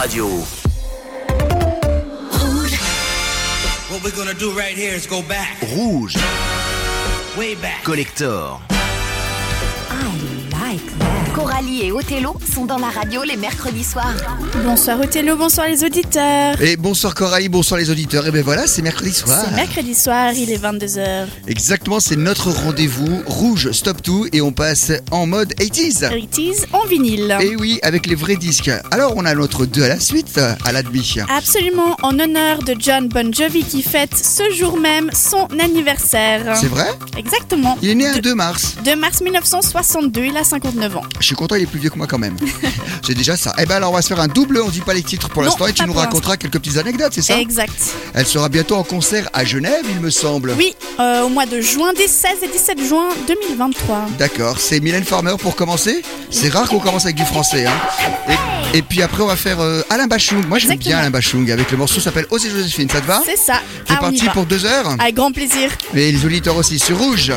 Radio. What we're gonna do right here is go back, Rouge. way back. Collector. Coralie et Othello sont dans la radio les mercredis soirs. Bonsoir Othello, bonsoir les auditeurs. Et bonsoir Coralie, bonsoir les auditeurs. Et ben voilà, c'est mercredi soir. C'est mercredi soir, il est 22h. Exactement, c'est notre rendez-vous rouge Stop Tout et on passe en mode 80s. 80s en vinyle. Et oui, avec les vrais disques. Alors on a notre 2 à la suite, à l'admi. Absolument en honneur de John Bon Jovi qui fête ce jour même son anniversaire. C'est vrai? Exactement. Il est né un 2 mars. 2 mars 1962, il a 59 ans. Je suis content, il est plus vieux que moi quand même. c'est déjà ça. Et ben alors on va se faire un double, on dit pas les titres pour l'instant et tu nous raconteras quelques petites anecdotes, c'est ça Exact. Elle sera bientôt en concert à Genève, il me semble. Oui, euh, au mois de juin, des 16 et 17 juin 2023. D'accord, c'est Mylène Farmer pour commencer. C'est rare qu'on commence avec du français. Hein. Et, et puis après, on va faire euh, Alain Bachung. Moi, j'aime bien Alain Bachung avec le morceau s'appelle Osez Joséphine. Ça te va C'est ça. C'est Ah, parti pour deux heures. Avec grand plaisir. Et les auditeurs aussi sur Rouge.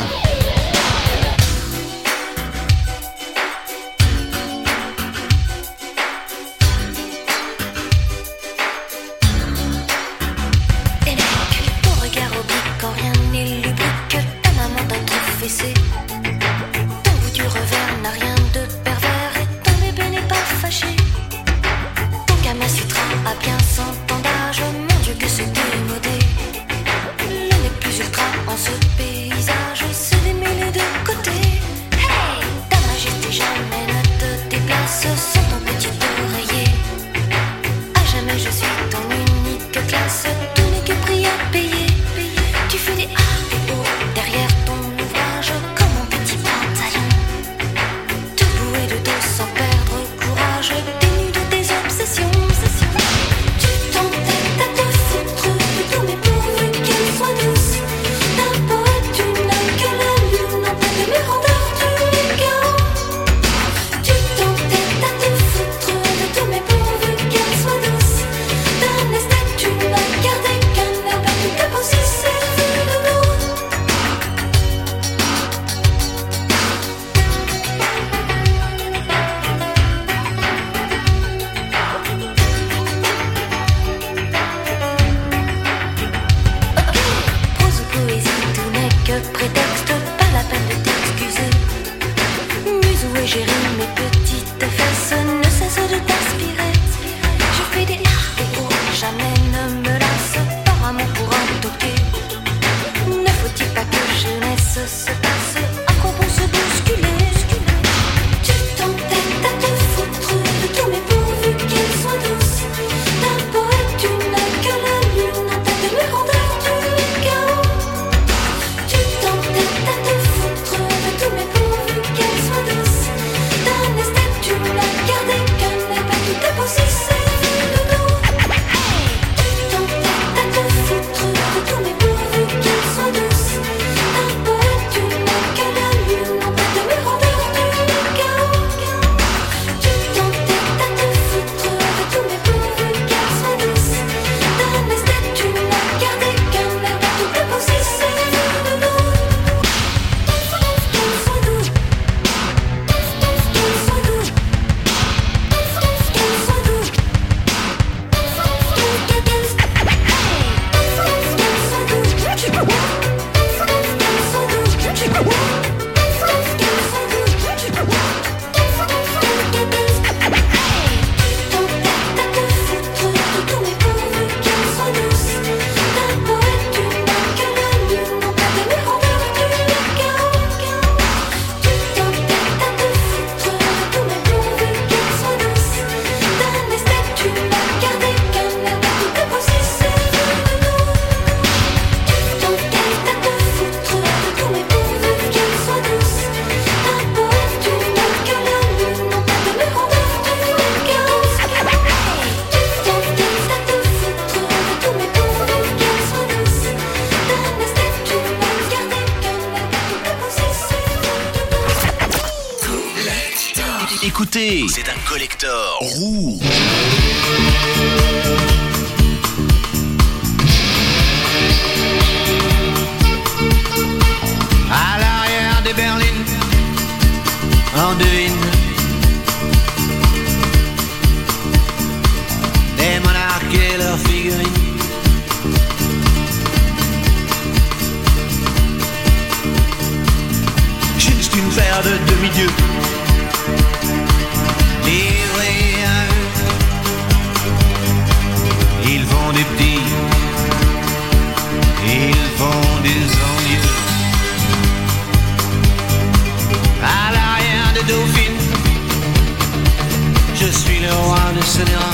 Le Sénéra,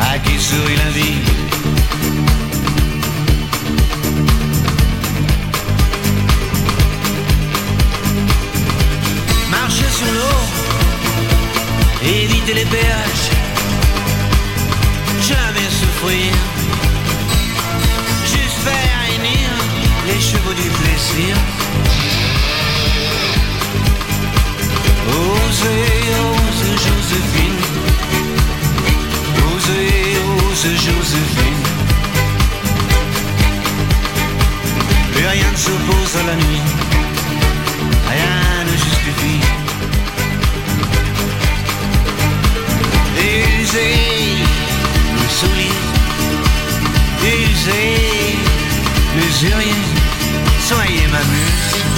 à qui sourit la vie. Marcher sur l'eau, éviter les péages, jamais souffrir, juste faire réunir les chevaux du plaisir. Joséphine, osez, ose Joséphine. Plus rien ne s'oppose à la nuit, rien ne justifie. Usez le soulier, usez l'usurier, soyez ma muse.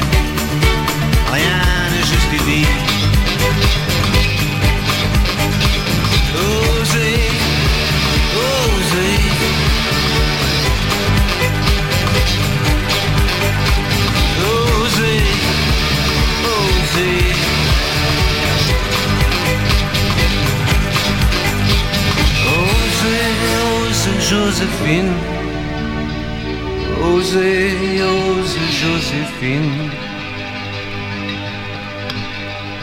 Joséphine. Osez, osez Joséphine.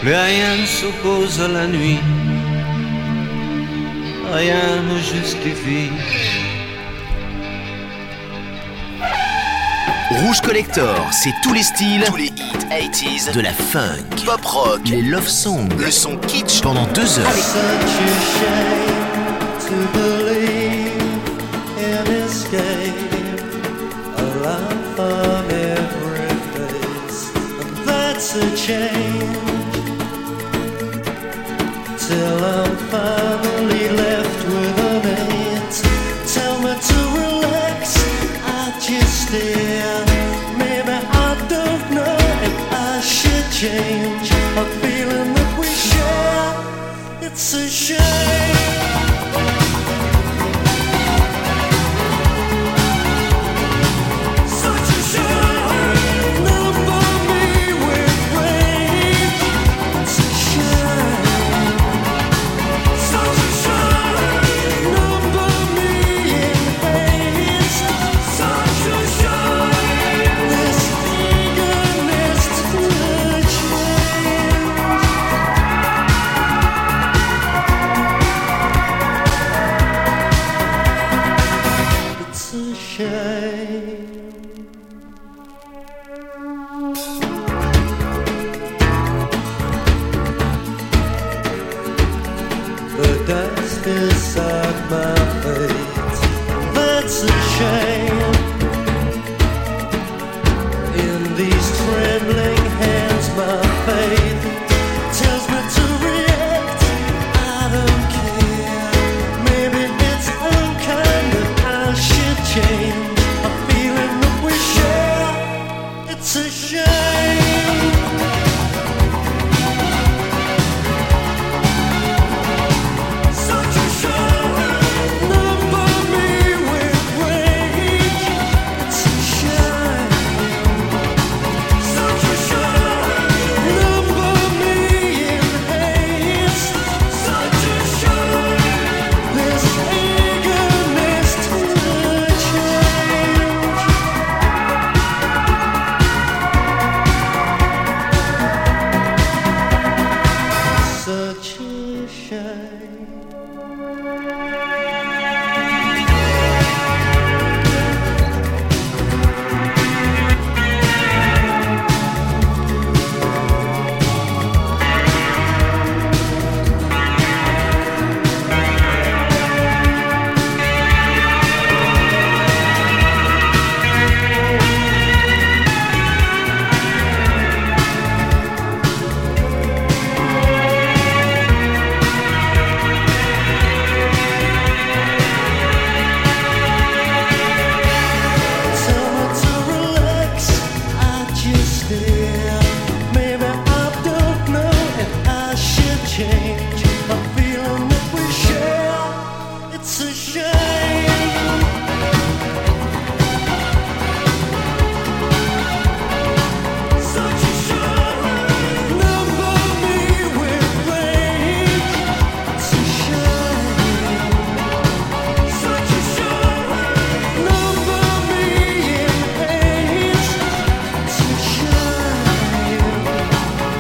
Plus rien ne s'oppose à la nuit. Rien ne justifie. Rouge Collector, c'est tous les styles, tous les hits 80s, de la funk, pop rock, les love songs, le son kitsch pendant deux heures. Change. Till I'm finally left with an eight. Tell me to relax, I just stare. Maybe I don't know if I should change. A feeling that we share. It's a shame.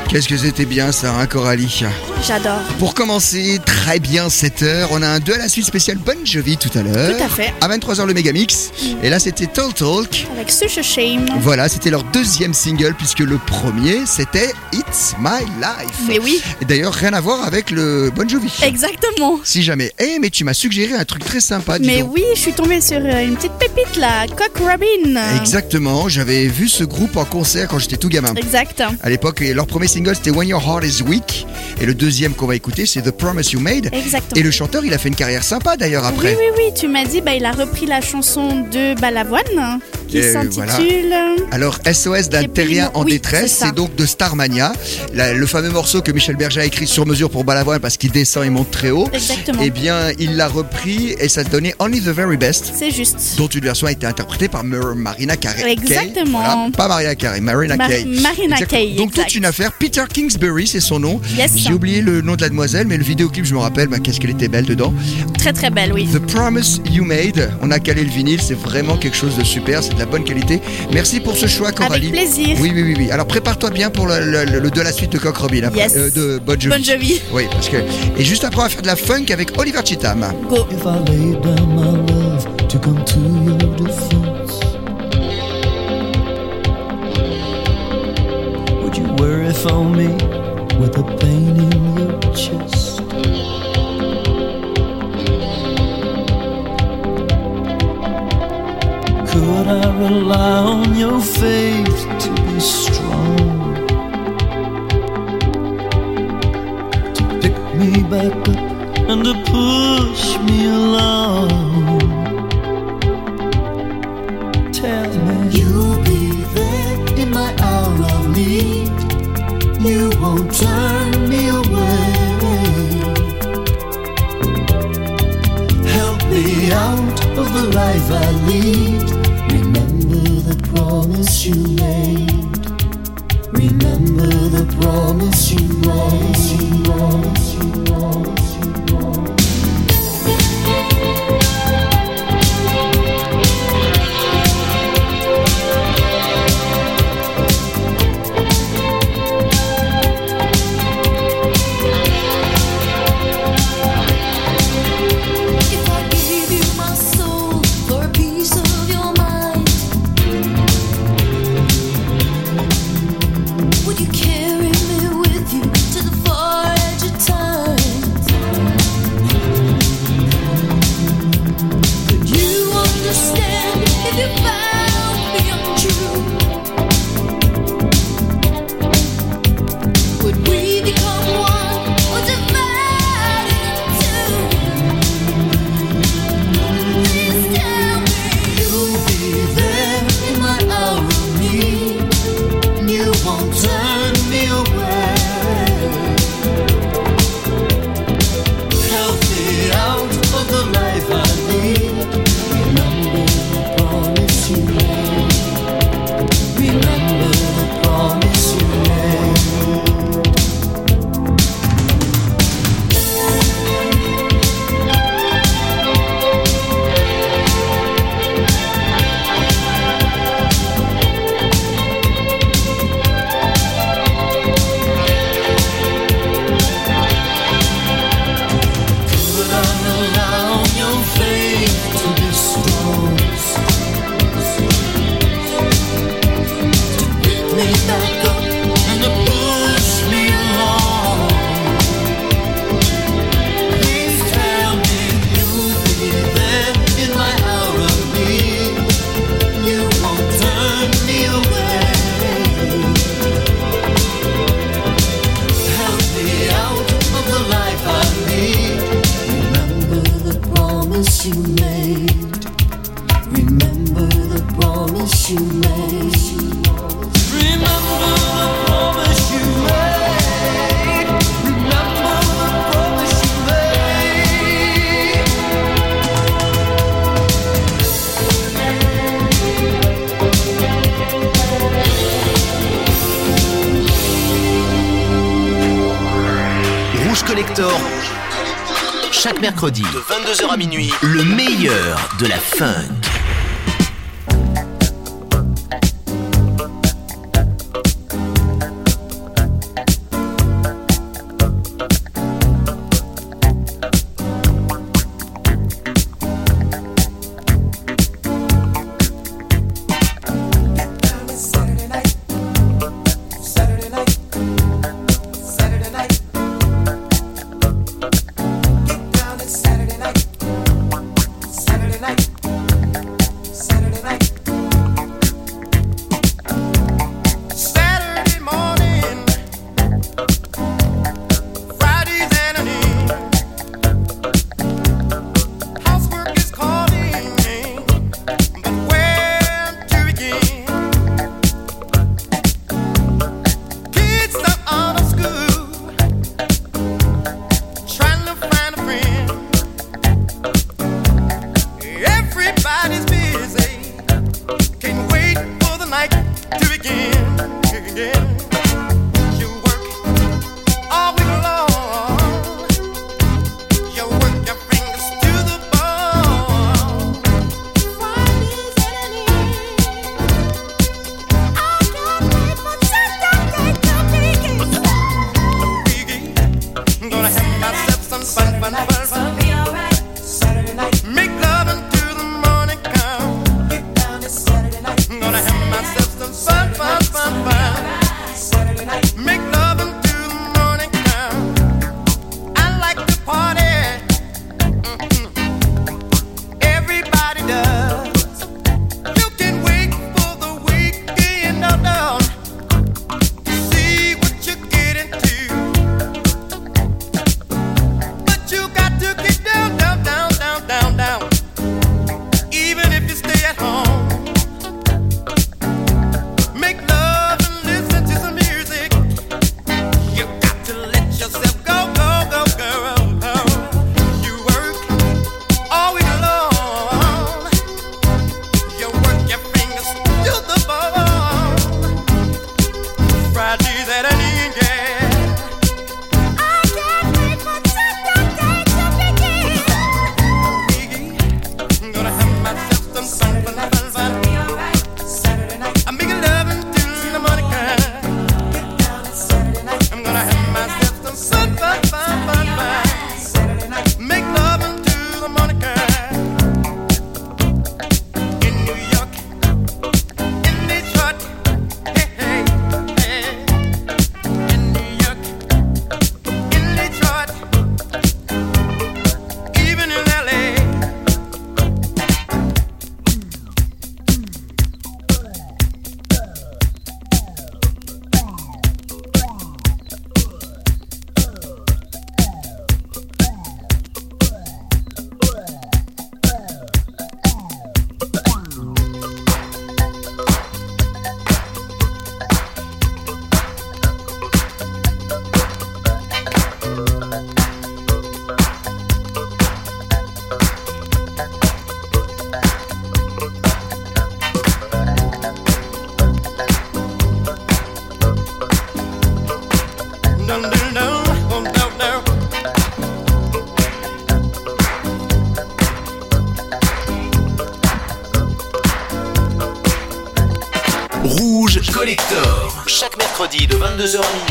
Qu'est-ce que c'était bien ça, hein, Coralie J'adore. Pour commencer, très bien 7 heures, on a un 2 à la suite spécial Bon Jovi tout à l'heure. Tout à fait. À 23h le Megamix. Et là c'était Tall Talk. Avec Such a Shame. Voilà, c'était leur deuxième single puisque le premier c'était It's My Life. Mais oui, d'ailleurs rien à voir avec le Bon Jovi. exactement. Si jamais. Eh mais tu m'as suggéré un truc très sympa. Mais donc. oui, je suis tombée sur euh, une petite pépite là, Cock Robin. Exactement, j'avais vu ce groupe en concert quand j'étais tout gamin. Exact. À l'époque, leur premier single c'était When Your Heart Is Weak. Et le deuxième qu'on va écouter c'est The Promise You Made. Exactement. Et le chanteur, il a fait une carrière sympa d'ailleurs Oui, après. oui, oui, tu m'as dit, bah, il a repris la chanson de Balavoine qui Et s'intitule. Alors SOS d'un terrien en oui, détresse, c'est donc de Starmania, La- le fameux morceau que Michel Berger a écrit sur mesure pour Balavoine parce qu'il descend et monte très haut. Exactement. Eh bien, il l'a repris et ça donnait Only the Very Best. C'est juste. Dont une version a été interprétée par Mar- Marina Carey. Exactement. Voilà, pas Maria Carey, Marina Mar-. Marina. Kaye, Donc exact. toute une affaire. Peter Kingsbury, c'est son nom. Yes. J'ai oublié le nom de la demoiselle, mais le vidéoclip, je me rappelle, bah, qu'est-ce qu'elle était belle dedans. Très très belle, oui. The Promise You Made. On a calé le vinyle, c'est vraiment quelque chose de super, c'est de la bonne qualité. Merci pour ce choix, Coralie. Avec plaisir. Oui, oui, oui, oui. Alors prépare-toi bien pour le, le- le- le de la suite de Coq Robin, après, Yes. euh, de Bon Jovi. Bon Jovi. Oui, parce que. Et juste après, on va faire de la funk avec Oliver Cheetham. Go. If I laid down my love to come to your defense, worry for me with a pain in your chest? Could I rely on your faith to be strong? To pick me back up and to push me along. Promise you made. Remember the promise you made. You promise you mercredi, de 22h à minuit, le meilleur de la funk. 22h30.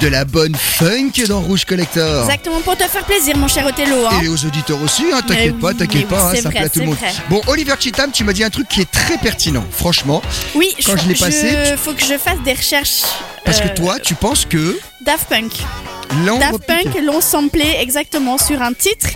De la bonne funk dans Rouge Collector. Exactement pour te faire plaisir, mon cher Othello. hein. Et aux auditeurs aussi, hein, t'inquiète pas, t'inquiète pas, hein, ça plaît à tout le monde. vrai. Bon, Oliver Chitam, tu m'as dit un truc qui est très pertinent, franchement. Oui, Quand je l'ai passé, Il faut que je fasse des recherches. Parce euh, que toi, tu penses que Daft Punk. Daft Punk l'ont samplé exactement sur un titre.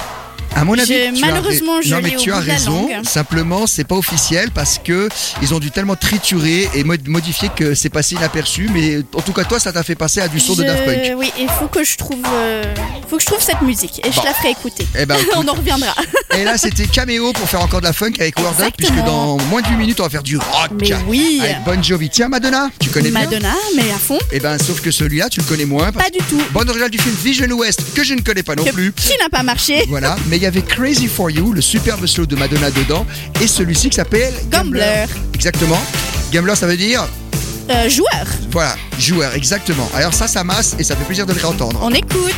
À mon avis, Je- tu as malheureusement, ra- je non, mais tu as raison. Simplement, c'est pas officiel parce que ils ont dû tellement triturer et mod- modifier que c'est passé inaperçu. Mais en tout cas, toi, ça t'a fait passer à du son de Daft Punk. Oui, il faut que je trouve, euh, faut que je trouve cette musique et Bon. je la ferai écouter. Eh ben. On en reviendra. Et là, c'était caméo pour faire encore de la funk avec Word Up, puisque dans moins de 8 minutes, on va faire du rock. Mais oui. Avec Bon Jovi. Tiens, Madonna, tu connais bien Madonna, mais à fond. Eh ben, sauf que celui-là, tu le connais moins. Pas du tout. Bande originale du film Vision West, que je ne connais pas non Que- plus. Qui n'a pas marché Voilà, mais il y avait Crazy for You, le superbe slow de Madonna dedans, et celui-ci qui s'appelle Gambler. Exactement. Gambler, ça veut dire, Euh, Joueur. voilà, joueur, exactement. Alors ça, ça masse et ça fait plaisir de le réentendre. On écoute.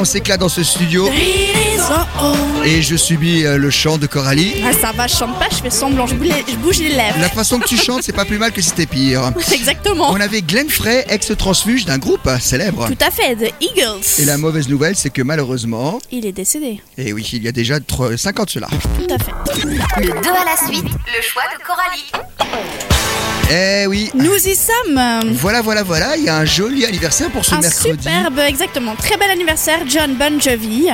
On s'éclate dans ce studio. Et je subis euh, le chant de Coralie. Ah, ça va, je chante pas, je fais semblant, je bouge les, je bouge les lèvres. La façon que tu chantes, c'est pas plus mal que si c'était pire. Exactement. On avait Glenn Frey, ex-transfuge d'un groupe célèbre. Tout à fait, The Eagles. Et la mauvaise nouvelle, c'est que malheureusement, Il est décédé. et oui, il y a déjà 5 ans de cela. Tout à fait. Le 2 à la suite, le choix de Coralie. Eh oui. Nous y sommes. Voilà, voilà, voilà, il y a un joli anniversaire pour ce Un mercredi. superbe, exactement. Très bel anniversaire, John Bon Jovi.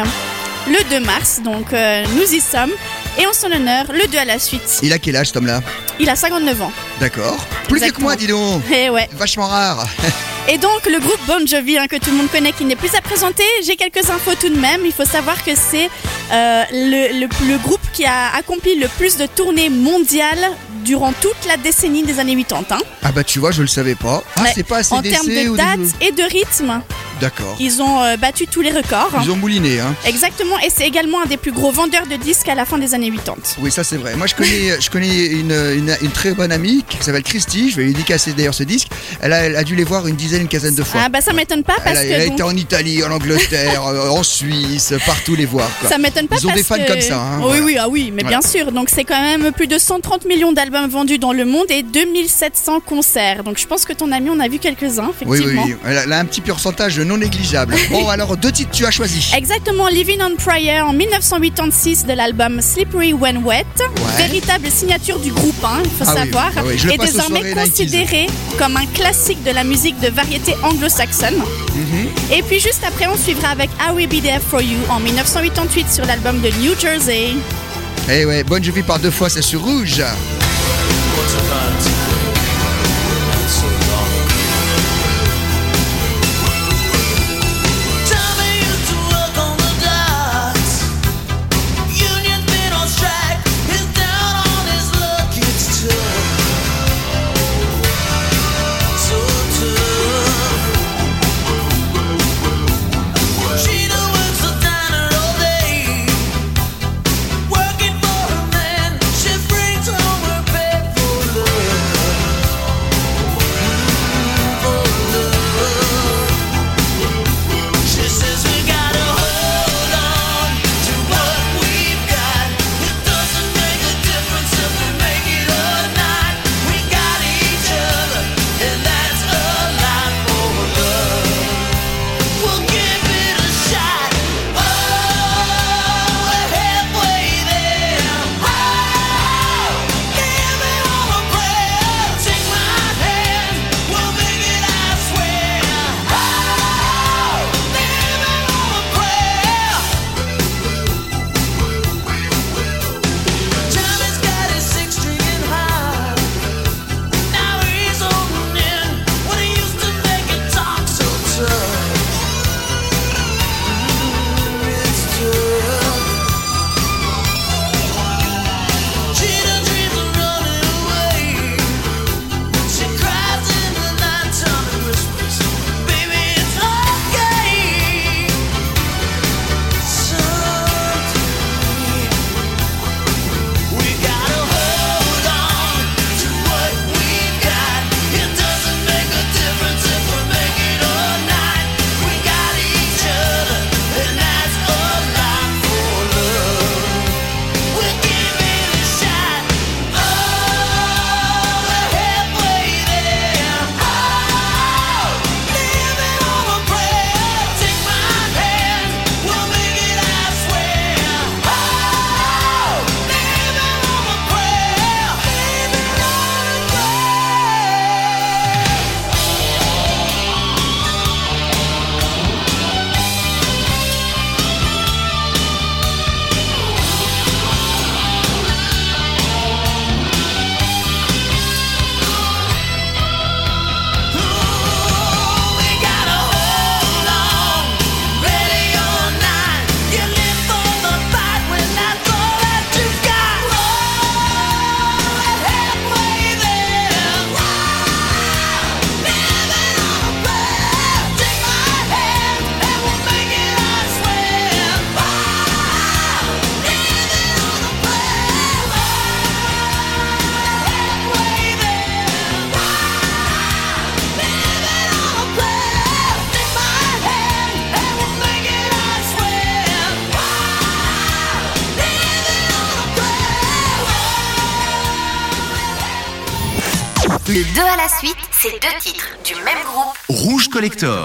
Le 2 mars, donc euh, nous y sommes. Et en son honneur, le 2 à la suite. Il a quel âge, cet homme-là? Il a 59 ans. D'accord. Plus que moi, dis donc. Et ouais. Vachement rare. Et donc le groupe Bon Jovi hein, que tout le monde connaît qui n'est plus à présenter, j'ai quelques infos tout de même. Il faut savoir que c'est euh, le, le- le groupe qui a accompli le plus de tournées mondiales durant toute la décennie des années 80. hein. Ah bah tu vois, je le savais pas. Ah, Ouais. c'est pas assez En termes de date des- et de rythme, D'accord. ils ont euh, battu tous les records. Ils ont mouliné, hein. Exactement, et c'est également un des plus gros vendeurs de disques à la fin des années 80. Oui, ça c'est vrai. Moi je connais, je connais une, une, une très bonne amie qui s'appelle Christy. Je vais lui dédicacer d'ailleurs ce disque. Elle a, elle a dû les voir une dizaine, une quinzaine de fois. Ah bah ça m'étonne pas parce elle, que. Elle a été en Italie, en Angleterre, euh, en Suisse, partout les voir. Quoi. Ça m'étonne pas Ils ont des fans comme ça. Hein, oui, oui, ah oui, mais bien sûr. Donc c'est quand même plus de 130 millions d'albums vendus dans le monde et 2700 concerts. Donc je pense que ton ami, on a vu quelques-uns, effectivement. Oui, oui, oui. Elle a un petit pourcentage non négligeable. bon, alors deux titres tu as choisi. Exactement, Living on Prayer en 1986 de l'album Slippery When Wet. Véritable signature du groupe, hein, il faut ah savoir. Ah oui, oui. Et désormais considéré comme un classique de la musique de variété anglo-saxonne. Mhm. Et puis juste après, on suivra avec I Will Be There For You en 1988 sur l'album de New Jersey. Eh ouais, Bonne Jovi par deux fois, c'est sur Rouge. Beteiligte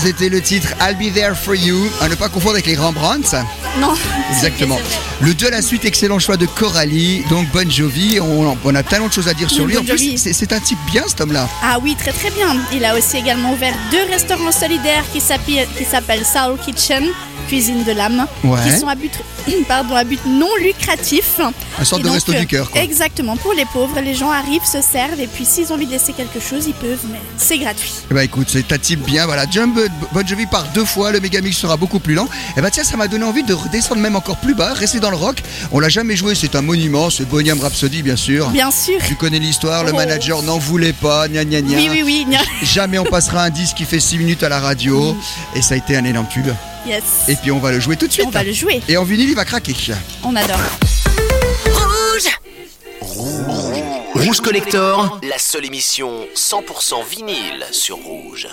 c'était le titre I'll Be There For You. À ne pas confondre avec les Rembrandts. Non. Exactement. Le 2 à la suite, excellent choix de Coralie. Donc, Bon Jovi. On, on a tellement de choses à dire sur Oui, lui. En Bon plus, Jovi. c'est c'est un type bien, cet homme-là. Ah oui, très très bien. Il a aussi également ouvert deux restaurants solidaires qui s'appellent qui s'appellent Soul Kitchen, cuisine de l'âme, Ouais. qui sont à but, pardon, à but non lucratif. Un sorte Et de donc, resto euh, du cœur. Exactement, pour les pauvres, les gens arrivent, se servent et puis s'ils ont envie de laisser quelque chose, ils peuvent, mais c'est gratuit. Eh ben écoute, c'est type bien, voilà. Jump Bon Jovi par deux fois, le Megamix sera beaucoup plus lent. Et ben tiens, ça m'a donné envie de redescendre même encore plus bas, rester dans le rock. On l'a jamais joué, c'est un monument, c'est Bohemian Rhapsody, bien sûr. Bien sûr. Tu connais l'histoire, le Oh. manager n'en voulait pas, gna gna gna. Oui, oui, oui. gna. Jamais on passera un disque qui fait 6 minutes à la radio. Et ça a été un énorme tube. Yes. Et puis on va le jouer tout de suite. On va le jouer. Et en vinyle, il va craquer. On adore. Rouge Collector, la seule émission 100% vinyle sur Rouge.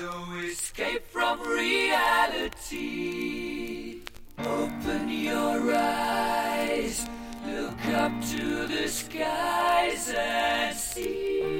No escape from reality. Open your eyes, look up to the skies and see.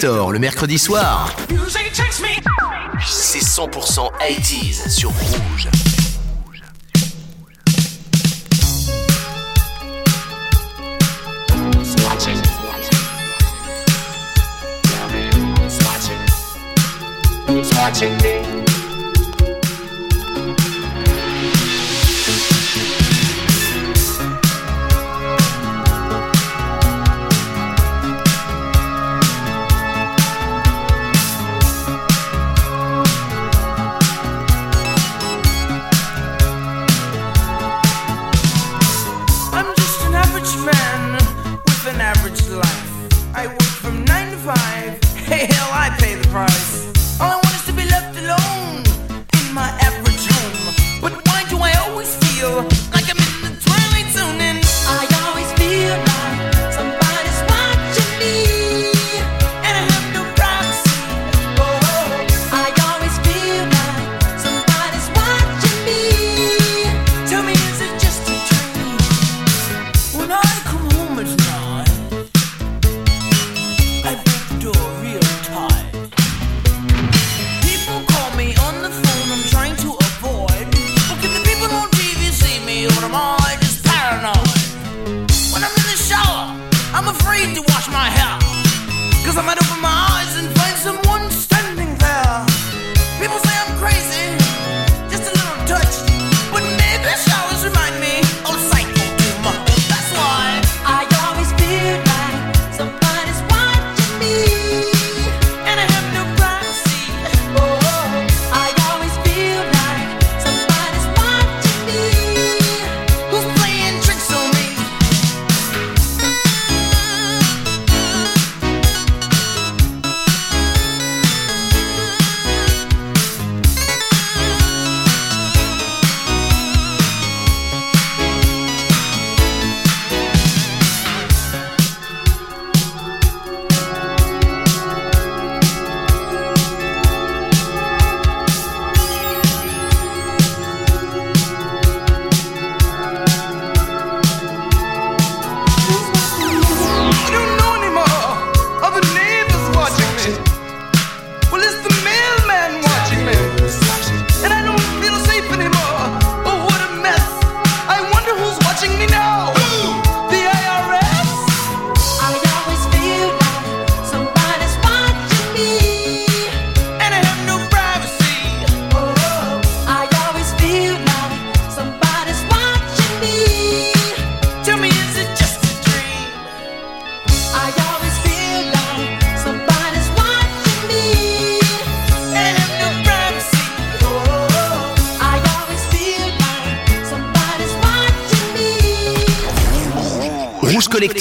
Collector le mercredi soir. C'est 100% 80s sur Rouge. watching me.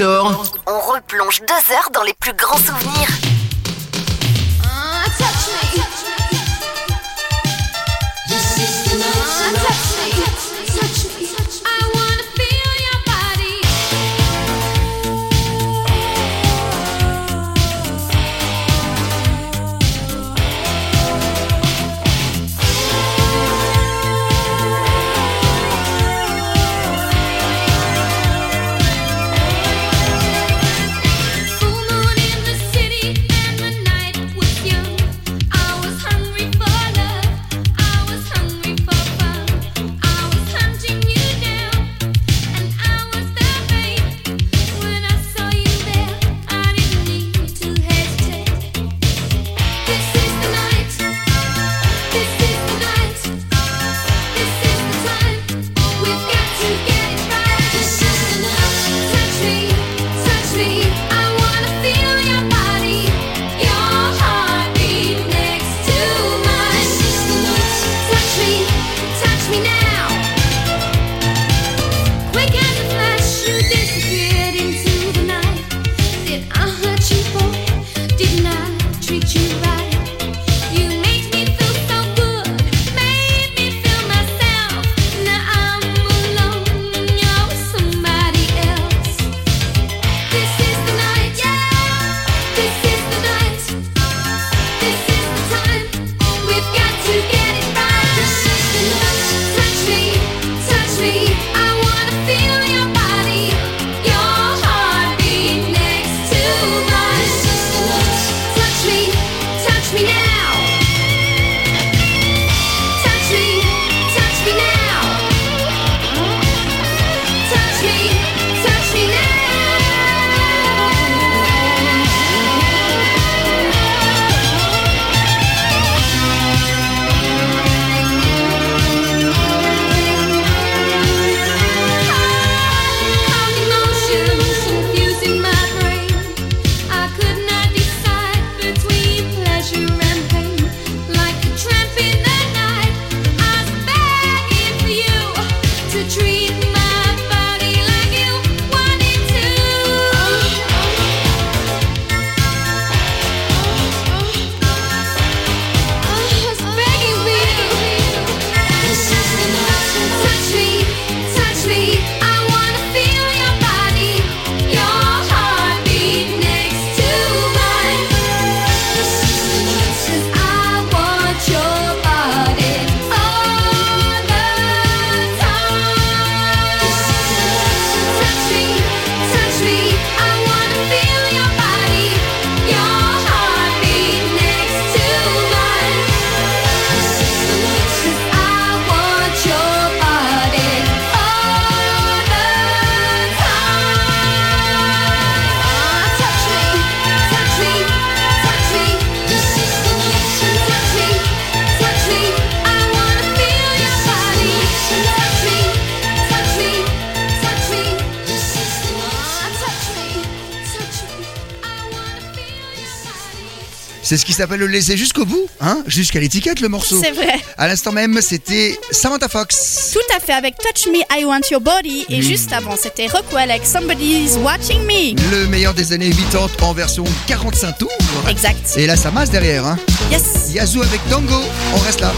On replonge deux heures dans les plus grands souvenirs. C'est ce qui s'appelle le laisser jusqu'au bout, hein jusqu'à l'étiquette le morceau. C'est vrai. À l'instant même, c'était Samantha Fox. Tout à fait, avec Touch Me, I Want Your Body. Et mm. juste avant, c'était Rockwell avec Somebody's Watching Me. Le meilleur des années 80 en version 45 tours. Exact. Et là, ça masse derrière. Hein. Yes. Yazoo avec Dango, on reste là.